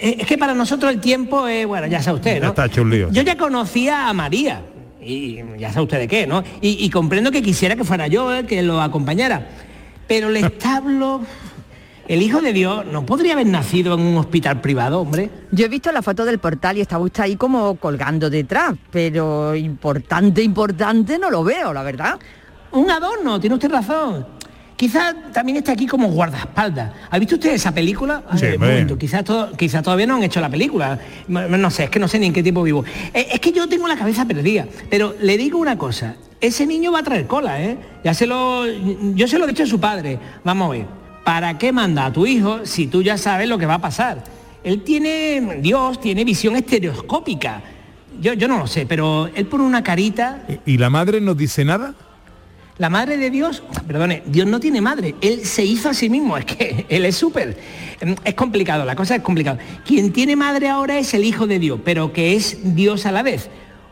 Eh, Es que para nosotros el tiempo es, bueno, ya sabe usted, Ya ¿no? está hecho un lío. Yo ya conocía a María, y ya sabe usted de qué, ¿no? Y, y comprendo que quisiera que fuera yo el que lo acompañara. Pero el establo, el Hijo de Dios, no podría haber nacido en un hospital privado, hombre. Yo he visto la foto del portal y estaba usted ahí como colgando detrás, pero importante, importante no lo veo, la verdad. Un adorno, tiene usted razón. Quizás también está aquí como guardaespaldas. ¿Ha visto usted esa película? Sí, quizás to- quizás todavía no han hecho la película. No no sé, es que no sé ni en qué tiempo vivo. Eh, es que yo tengo la cabeza perdida. Pero le digo una cosa, ese niño va a traer cola, ¿eh? Ya se lo. Yo se lo he dicho a su padre. Vamos a ver. ¿Para qué manda a tu hijo si tú ya sabes lo que va a pasar? Él tiene. Dios tiene visión estereoscópica. Yo, yo no lo sé, pero él pone una carita ¿Y la madre nos dice nada? la madre de Dios, perdone, Dios no tiene madre, Él se hizo a sí mismo, es que Él es súper. Em, Es complicado, la cosa es complicada. Quien tiene madre ahora es el Hijo de Dios, pero que es Dios a la vez.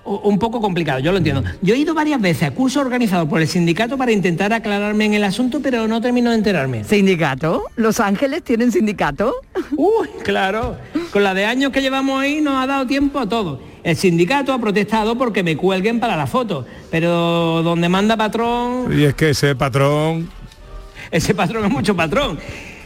Un poco complicado, yo lo entiendo. Yo he ido varias veces a cursos organizados por el sindicato para intentar aclararme en el asunto, pero no termino de enterarme. ¿Sindicato? ¿Los Ángeles tienen sindicato? Uy, claro. Con la de años que llevamos ahí nos ha dado tiempo a todo. El sindicato ha protestado porque me cuelguen para la foto, pero donde manda patrón... Y es que ese patrón... Ese patrón es mucho patrón.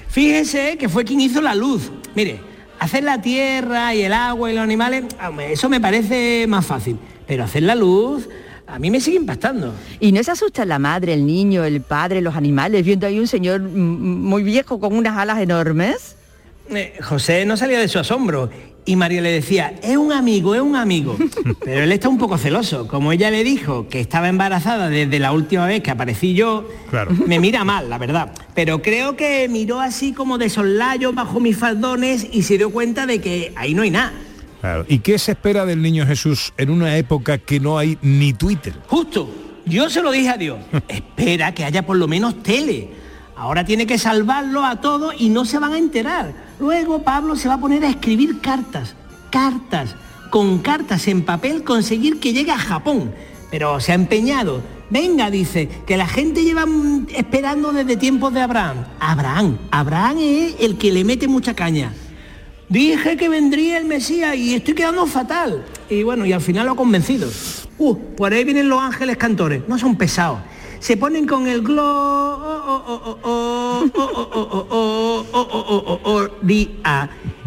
Fíjese que fue quien hizo la luz. Mire, hacer la tierra y el agua y los animales, eso me parece más fácil. Pero hacer la luz, a mí me sigue impactando. ¿Y no se asusta la madre, el niño, el padre, los animales, viendo ahí un señor muy viejo con unas alas enormes? Eh, José no salía de su asombro Y María le decía, es un amigo, es un amigo. Pero él está un poco celoso. Como ella le dijo que estaba embarazada desde la última vez que aparecí yo, me mira mal, la verdad. Pero creo que miró así como de soslayo bajo mis faldones y se dio cuenta de que ahí no hay nada. Claro. ¿Y qué se espera del niño Jesús en una época que no hay ni Twitter? Justo, yo se lo dije a Dios. Espera que haya por lo menos tele. Ahora tiene que salvarlo a todos y no se van a enterar. Luego Pablo se va a poner a escribir cartas, cartas, con cartas en papel conseguir que llegue a Japón. Pero se ha empeñado. Venga, dice, que la gente lleva mm, esperando desde tiempos de Abraham. Abraham, Abraham es el que le mete mucha caña. Dije que vendría el Mesías y estoy quedando fatal. Y bueno, y al final lo ha convencido. Uh, por ahí vienen los ángeles cantores. No son pesados. Se ponen con el gloria.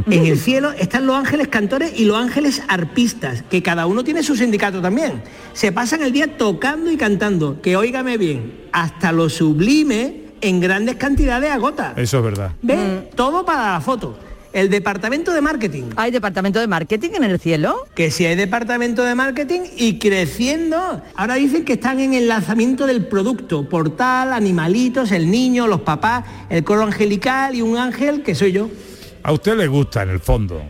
En el cielo están los ángeles cantores y los ángeles arpistas, que cada uno tiene su sindicato también. Se pasan el día tocando y cantando, que óigame bien, hasta lo sublime en grandes cantidades agota. Eso es verdad. ¿Ve? Todo para la foto. El departamento de marketing. ¿Hay departamento de marketing en el cielo? Que si hay departamento de marketing y creciendo. Ahora dicen que están en el lanzamiento del producto. Portal, animalitos, el niño, los papás, el coro angelical y un ángel que soy yo. A usted le gusta en el fondo.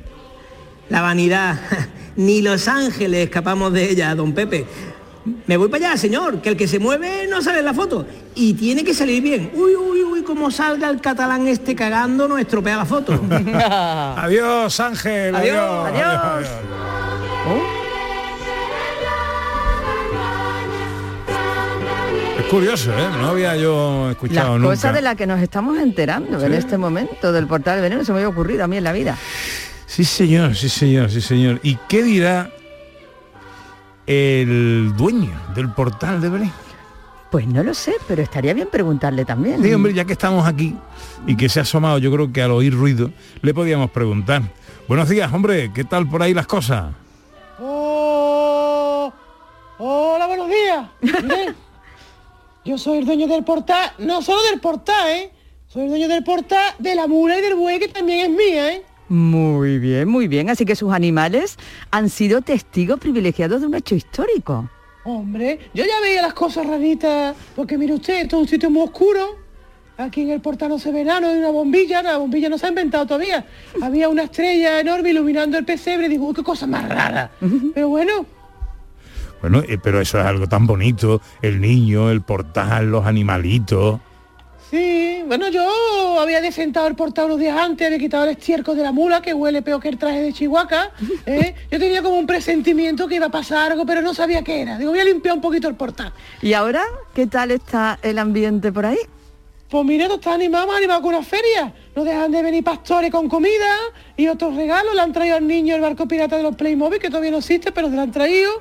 La vanidad. Ni los ángeles escapamos de ella, don Pepe. Me voy para allá, señor, que el que se mueve no sale en la foto. Y tiene que salir bien. Uy, uy, uy, como salga el catalán este cagando, no estropea la foto. adiós, Ángel. Adiós, adiós. Es curioso, ¿eh? No había yo escuchado Las nunca. cosas de las que nos estamos enterando en este momento del portal del veneno se me había ocurrido a mí en la vida. Sí, señor, sí, señor, sí, señor. ¿Y qué dirá el dueño del portal de Belén? Pues no lo sé, pero estaría bien preguntarle también. Sí, hombre, ya que estamos aquí y que se ha asomado, yo creo que al oír ruido, le podíamos preguntar. Buenos días, hombre, ¿qué tal por ahí las cosas? Oh, hola, buenos días. Yo soy el dueño del portal, no solo del portal, ¿eh? Soy el dueño del portal de la mula y del buey, que también es mía, ¿eh? Muy bien, muy bien. Así que sus animales han sido testigos privilegiados de un hecho histórico. Hombre, yo ya veía las cosas raritas, porque mire usted, esto es un sitio muy oscuro. Aquí en el portal no se ve nada, no hay una bombilla, la bombilla no se ha inventado todavía. Había una estrella enorme iluminando el pesebre, digo, qué cosa más rara. Pero bueno, Bueno, eh, pero eso es algo tan bonito, el niño, el portal, los animalitos. Sí, bueno, yo había desentado el portal unos días antes, había quitado el estiércol de la mula, que huele peor que el traje de Chihuahua. ¿eh? Yo tenía como un presentimiento que iba a pasar algo, pero no sabía qué era. Digo, voy a limpiar un poquito el portal. ¿Y ahora qué tal está el ambiente por ahí? Pues mira, no está animado, más animado con una feria. No dejan de venir pastores con comida y otros regalos. Le han traído al niño el barco pirata de los Playmobil, que todavía no existe, pero se lo han traído.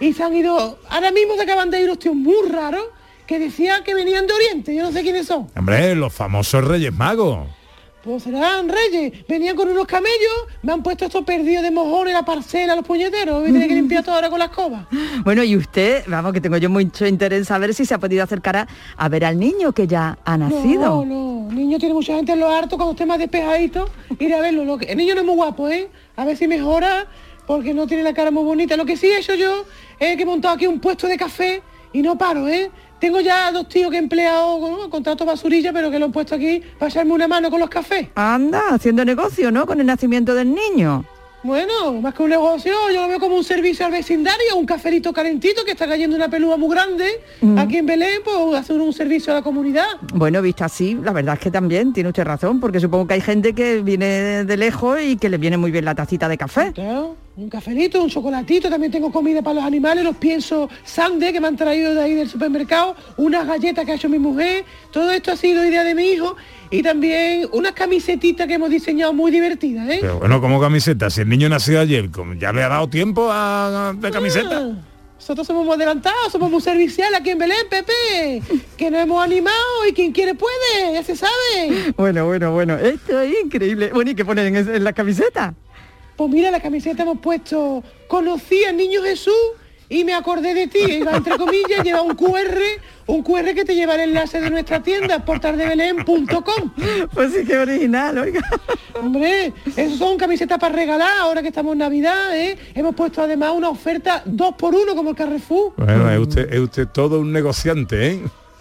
Y se han ido, ahora mismo se acaban de ir unos tíos muy raros que decían que venían de Oriente. Yo no sé quiénes son. Hombre, los famosos Reyes Magos. Pues serán reyes. Venían con unos camellos, me han puesto estos perdidos de mojones, la parcela, los puñeteros. A tener que limpiar todo ahora con la escoba. Bueno, y usted, vamos, que tengo yo mucho interés en saber si se ha podido acercar a, a ver al niño que ya ha nacido. No, no, el niño tiene mucha gente en lo harto, cuando esté más despejadito, ir a verlo. Lo que- el niño no es muy guapo, ¿eh? A ver si mejora, porque no tiene la cara muy bonita. Lo que sí he hecho yo es que he montado aquí un puesto de café y no paro, ¿eh? Tengo ya dos tíos que he empleado con contrato basurilla, pero que lo he puesto aquí para echarme una mano con los cafés. Anda, haciendo negocio, ¿no? Con el nacimiento del niño. Bueno, más que un negocio, yo lo veo como un servicio al vecindario, un cafelito calentito que está cayendo una pelúa muy grande. Mm. Aquí en Belén, pues hacer un servicio a la comunidad. Bueno, visto así, la verdad es que también tiene usted razón, porque supongo que hay gente que viene de lejos y que le viene muy bien la tacita de café. Claro, un cafelito, un chocolatito, también tengo comida para los animales, los pienso sande que me han traído de ahí del supermercado, unas galletas que ha hecho mi mujer, todo esto ha sido idea de mi hijo y también unas camisetitas que hemos diseñado muy divertidas, ¿eh? Pero bueno, como camiseta, si el niño nació ayer, como ¿ya le ha dado tiempo a, de camiseta? Ah, Nosotros somos muy adelantados, somos muy serviciales aquí en Belén, Pepe, que nos hemos animado y quien quiere puede, ya se sabe. Bueno, bueno, bueno, esto es increíble. Bueno, ¿y qué ponen en, en la camiseta? Pues mira, la camiseta hemos puesto, conocí al niño Jesús y me acordé de ti, iba entre comillas, lleva un QR, un QR que te lleva el enlace de nuestra tienda, portaldebelén.com. Pues sí, qué original, oiga. Hombre, esos son camisetas para regalar ahora que estamos en Navidad, ¿eh? Hemos puesto además una oferta dos por uno como el Carrefour. Bueno, es usted, es usted todo un negociante, ¿eh?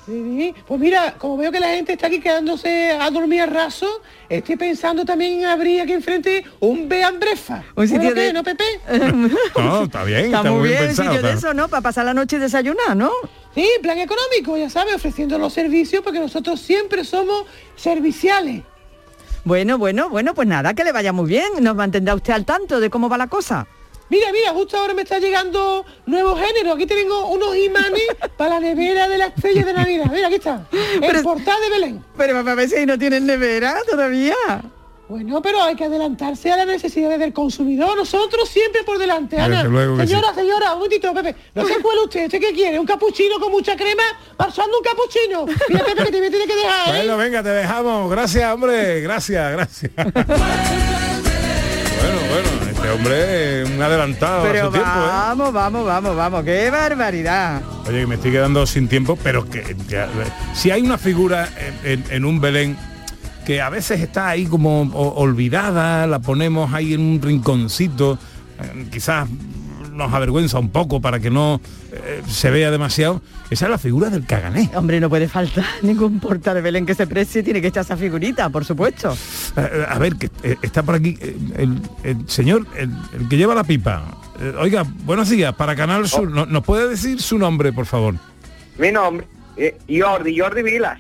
Sí, pues mira, como veo que la gente está aquí quedándose a dormir a raso, estoy pensando también en abrir aquí enfrente un Bean Brefa. Un sitio ¿Bueno qué, de- ¿No, Pepe? No, está bien, Está, está, muy bien, pensado. sitio de eso, ¿no? Para pasar la noche y desayunar, ¿no? Sí, plan económico, ya sabes, ofreciendo los servicios porque nosotros siempre somos serviciales. Bueno, bueno, bueno, pues nada, que le vaya muy bien. Nos mantendrá usted al tanto de cómo va la cosa. Mira, mira, justo ahora me está llegando nuevo género. Aquí tengo unos imanes para la nevera de la estrella de Navidad. Mira, aquí está. El Pero- portal de Belén. Pero vamos a ver si ahí no tienen nevera todavía. Bueno, pero hay que adelantarse a las necesidades del consumidor. Nosotros siempre por delante, Ana. Luego señora, señora, un momentito, Pepe. No se cuele usted. ¿Usted qué quiere? ¿Un capuchino con mucha crema? Pasando un capuchino. Mira, Pepe, que te tiene que dejar, ¿eh? Bueno, venga, te dejamos. Gracias, hombre. Gracias, gracias. este hombre es un adelantado a Pero su tiempo, ¿eh? vamos, vamos, vamos, vamos. ¡Qué barbaridad! Oye, que me estoy quedando sin tiempo, pero que ya- si hay una figura en, en- en un Belén que a veces está ahí como olvidada, la ponemos ahí en un rinconcito, eh, quizás nos avergüenza un poco para que no eh, se vea demasiado, esa es la figura del cagané. Hombre, no puede faltar ningún portal de Belén que se precie, tiene que echar esa figurita, por supuesto. Eh, A ver, que eh, está por aquí eh, el, el señor, el, el que lleva la pipa. Eh, Oiga, buenos días, para Canal Sur, ¿no- ¿nos puede decir su nombre, por favor? Mi nombre, eh, Jordi, Jordi Vilas.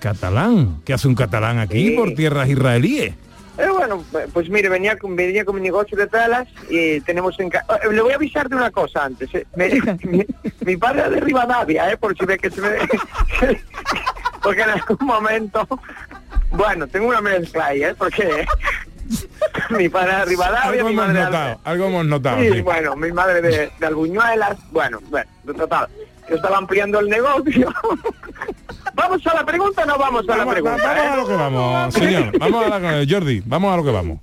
Catalán. ¿Qué hace un catalán aquí Sí. por tierras israelíes? Eh, bueno, pues- mire, venía con, venía con mi negocio de telas y tenemos en ca- Eh, Le voy a avisar de una cosa antes. eh. Me- mi, mi padre es de Rivadavia, ¿eh? Por si ve que se me... Porque en algún momento... Bueno, tengo una mezcla ahí, ¿eh? Porque mi padre de Rivadavia, Algo mi hemos madre es notado, algo hemos notado. Sí, sí. bueno, mi madre de, de Albuñuelas, bueno, bueno, total. Yo estaba ampliando el negocio. ¿Vamos a la pregunta o no vamos a la Vamos, pregunta? vamos eh? a lo que vamos, señor. Vamos a la Jordi, vamos a lo que vamos.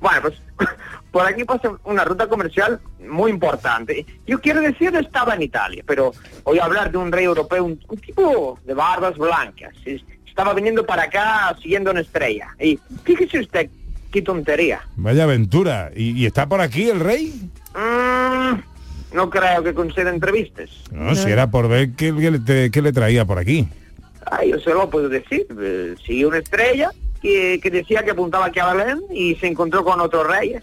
Bueno, pues por aquí pasa una ruta comercial muy importante. Yo quiero decir, estaba en Italia, pero voy a hablar de un rey europeo, un, un tipo de barbas blancas. Es- Estaba viniendo para acá siguiendo una estrella. Y fíjese usted, qué tontería. Vaya aventura. ¿Y, y está por aquí el rey? Mm, no creo que conceda entrevistas. No, si era por ver qué, qué le traía por aquí. Ay, yo se lo puedo decir. Eh, Siguió una estrella que, que decía que apuntaba aquí a Belén y se encontró con otros reyes.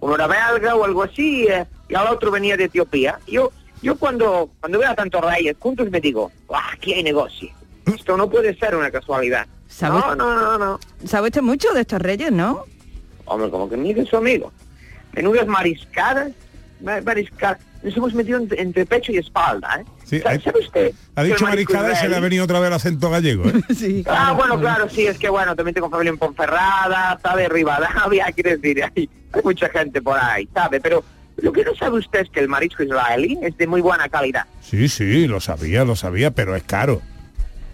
Uno era belga o algo así eh, y al otro venía de Etiopía. Yo yo cuando cuando veo a tantos reyes juntos me digo, "Ah, aquí hay negocio. Esto no puede ser una casualidad. ¿Sabe? No, no, no, no. ¿Sabe usted mucho de estos reyes, no? Hombre, como que mire su amigo. Menudas mariscadas, ma- mariscadas. Nos hemos metido entre, entre pecho y espalda, ¿eh? Sí, ¿Sabe, usted? Ha dicho mariscada y se le ha venido otra vez el acento gallego. ¿eh? sí, Ah, bueno, claro, sí, es que bueno, también tengo familia en Ponferrada, sabe, Rivadavia, quiere decir, hay, hay mucha gente por ahí, sabe, pero lo que no sabe usted es que el marisco israelí es de muy buena calidad. Sí, sí, lo sabía, lo sabía, pero es caro.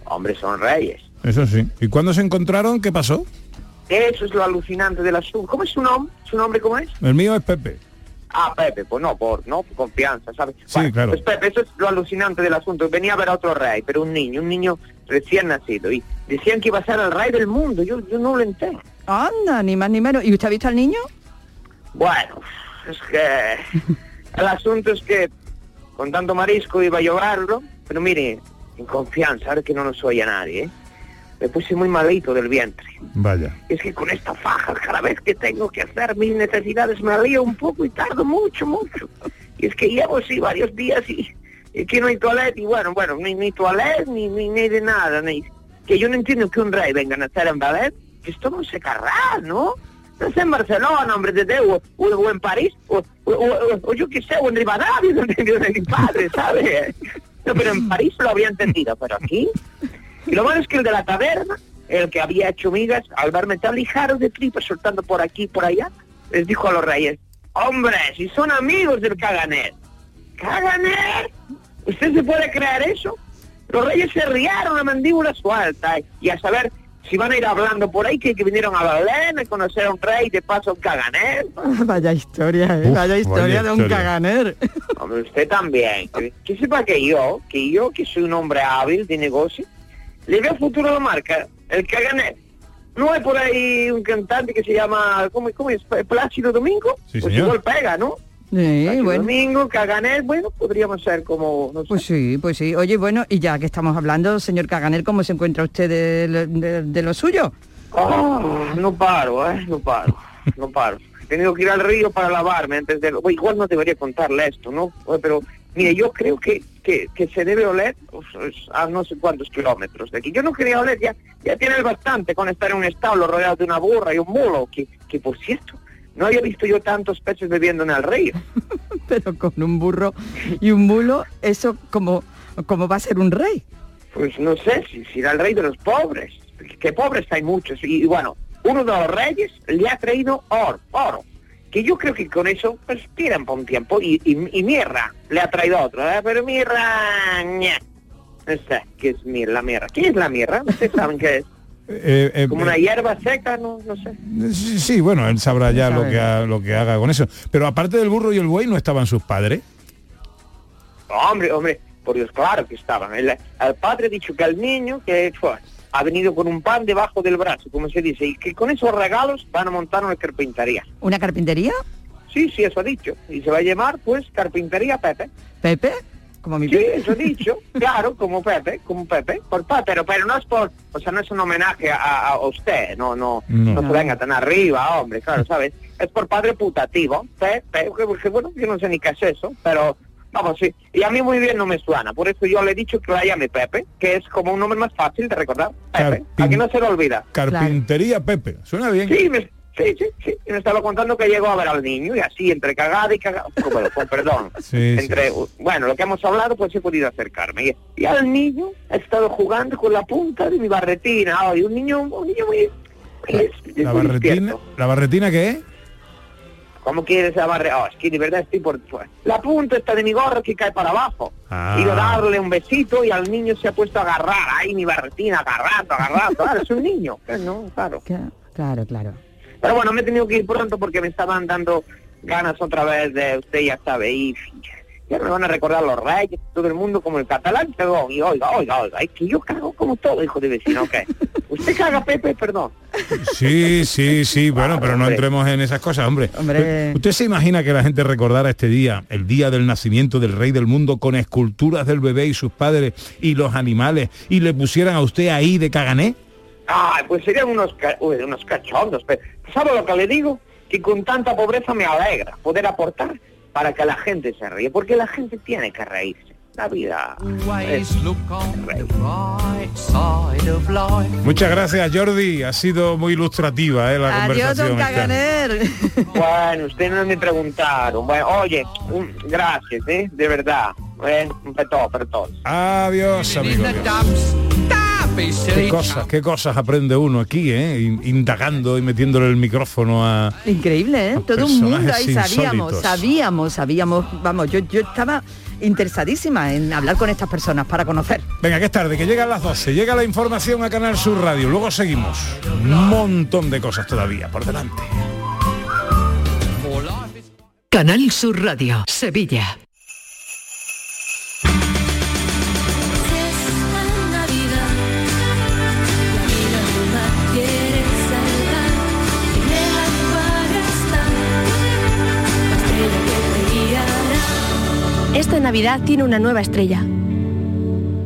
Hombre, son reyes. Eso sí. ¿Y cuándo se encontraron? ¿Qué pasó? Eso es lo alucinante del asunto. ¿Cómo es su nombre? ¿Su nombre cómo es? El mío es Pepe. Ah, Pepe, pues no, por no por confianza, ¿sabes? Sí, claro. Pues Pepe, eso es lo alucinante del asunto. Venía a ver a otro rey, pero un niño, un niño recién nacido. Y decían que iba a ser el rey del mundo. Yo, yo no lo entiendo. Anda, ni más ni menos. ¿Y usted ha visto al niño? Bueno, es que el asunto es que con tanto marisco iba a llevarlo, pero mire, en confianza, ahora que no nos oye nadie, ¿eh? Me puse muy malito del vientre. Vaya. Es que con esta faja, cada vez que tengo que hacer mis necesidades, me lío un poco y tardo mucho, mucho. Y es que llevo así varios días y, y que no hay toilet, y bueno, bueno, ni, ni toilet, ni, ni, ni de nada, ni... Que yo no entiendo que un rey venga a nacer en ballet, que esto no se querrá, ¿no? No sé en Barcelona, hombre de Dios, o, en París, o, o- o- o yo qué sé, o en Rivadavia, donde mi padre, ¿sabes? No, pero en París lo habría entendido, pero aquí... Y lo malo es que el de la taberna, el que había hecho migas, al verme tan ligero de tripas soltando por aquí y por allá, les dijo a los reyes, hombre, si son amigos del Caganet. ¿Caganet? ¿Usted se puede creer eso? Los reyes se riaron a mandíbula suelta y a saber si van a ir hablando por ahí que, que vinieron a Belén a conocer a un rey, de paso un caganer. Vaya historia, ¿eh? Uf, vaya historia vaya de un historia. caganer. Hombre, usted también. Que, que sepa que yo, que yo, que soy un hombre hábil de negocio, le veo futuro a la marca, el caganer. No hay por ahí un cantante que se llama, ¿cómo, cómo es? Plácido Domingo. Sí, pues señor. igual pega, ¿no? Sí, bueno. Domingo, caganer, bueno, podríamos ser como, no sé. Pues sí, pues sí. Oye, bueno, y ya que estamos hablando, señor Caganer, ¿cómo se encuentra usted de, de- de lo suyo? Ah, no paro, ¿eh? No paro, no paro. He tenido que ir al río para lavarme antes de... Igual no debería contarle esto, ¿no? Pero, mire, yo creo que, que, que se debe oler pues, a no sé cuántos kilómetros de aquí. Yo no quería oler, ya, ya tiene el bastante con estar en un establo rodeado de una burra y un mulo, que, que por cierto, no había visto yo tantos peces bebiendo en el río. Pero con un burro y un mulo, eso como, como va a ser un rey. Pues no sé, si, si era el rey de los pobres. Que pobres hay muchos. Y, bueno, uno de los reyes le ha traído oro, oro. Que yo creo que con eso pues tiran por un tiempo. Y, y, y mirra le ha traído otro. ¿eh? Pero mirra, ña. no sé qué es mir- la mirra. ¿Qué es la mirra? ¿Ustedes saben qué es? Eh, eh, Como una hierba seca, no, no sé. Sí, sí, bueno, él sabrá ya lo que, ha- lo que haga con eso. Pero aparte del burro y el buey, ¿no estaban sus padres? Hombre, hombre, por Dios, claro que estaban. El, el padre ha dicho que al niño que fue, ha venido con un pan debajo del brazo, como se dice, y que con esos regalos van a montar una carpintería. ¿Una carpintería? Sí, sí, eso ha dicho. Y se va a llamar, pues, Carpintería Pepe. ¿Pepe? Como mi Sí, Pepe. eso ha dicho. claro, como Pepe, como Pepe. Por pa, pero, pero no es por, o sea, no es un homenaje a, a usted, no, no, No. no, se venga tan arriba, hombre, claro, ¿sabes? Es por padre putativo, Pepe, que, que, bueno, yo no sé ni qué es eso, pero, vamos, sí. Y a mí muy bien no me suena, por eso yo le he dicho que la llame Pepe, que es como un nombre más fácil de recordar. Pepe, a que no se lo olvida. Carpintería Pepe. Suena bien. Sí, me, sí, sí, sí. Y me estaba contando que llegó a ver al niño y así, entre cagada y cagada, bueno, con perdón. Sí, entre, bueno, lo que hemos hablado, pues he podido acercarme. Y, y al niño he estado jugando con la punta de mi barretina. Ay, un niño, un niño muy... La muy barretina, despierto. ¿La barretina qué es? ¿Cómo quieres la? Oh, es que de verdad estoy por... pues, La punta está de mi gorro que cae para abajo. Ah. He ido a darle un besito y al niño se ha puesto a agarrar. Ahí mi barretina, agarrando, agarrando. Claro, es un niño. Eh, No, claro. Claro, claro. Pero bueno, me he tenido que ir pronto porque me estaban dando ganas otra vez de, usted ya sabe, y ya me van a recordar los reyes, todo el mundo como el catalán cagón. Y oiga, oiga, oiga, es que yo cago como todo, hijo de vecino, ¿ok? Usted caga, Pepe, perdón. Sí, sí, sí, bueno, pero no entremos en esas cosas, hombre. Hombre. ¿Usted se imagina que la gente recordara este día, el día del nacimiento del rey del mundo, con esculturas del bebé y sus padres y los animales, y le pusieran a usted ahí de cagané? Ay, pues serían unos, ca- uy, unos cachondos. Pero, ¿Sabe lo que le digo? Que con tanta pobreza me alegra poder aportar para que la gente se ríe, porque la gente tiene que reírse. La vida es. Muchas gracias, Jordi. Ha sido muy ilustrativa ¿eh? la Adiós, don conversación. esta. Caganer. Bueno, ustedes no me preguntaron. Bueno, oye, un- gracias, ¿eh? De verdad. Eh, para todos. Adiós, amigo. Qué cosas, qué cosas aprende uno aquí, ¿eh? In- Indagando y metiéndole el micrófono a... Increíble, ¿eh? Todo un mundo ahí sabíamos, sabíamos, sabíamos, vamos, yo, yo estaba interesadísima en hablar con estas personas para conocer. Venga, que es tarde, que llegan las 12. Llega la información a Canal Sur Radio. Luego seguimos. Un montón de cosas todavía por delante. Canal Sur Radio, Sevilla. Navidad tiene una nueva estrella.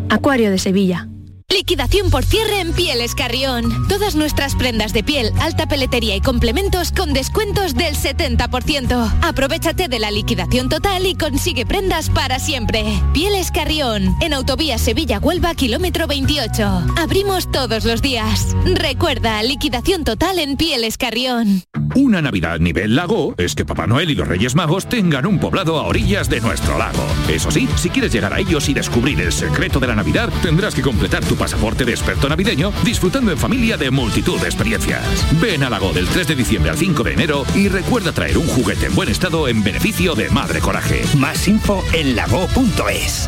Acuario de Sevilla. Liquidación por cierre en Pieles Carrión. Todas nuestras prendas de piel, alta peletería y complementos con descuentos del 70%. Aprovechate de la liquidación total y consigue prendas para siempre. Pieles Carrión, en Autovía Sevilla-Huelva, kilómetro 28. Abrimos todos los días. Recuerda, liquidación total en Pieles Carrión. Una Navidad nivel lago es que Papá Noel y los Reyes Magos tengan un poblado a orillas de nuestro lago. Eso sí, si quieres llegar a ellos y descubrir el secreto de la Navidad, tendrás que completar tu pasaporte de experto navideño disfrutando en familia de multitud de experiencias. Ven a Lago del 3 de diciembre al 5 de enero y recuerda traer un juguete en buen estado en beneficio de Madre Coraje. Más info en lago.es.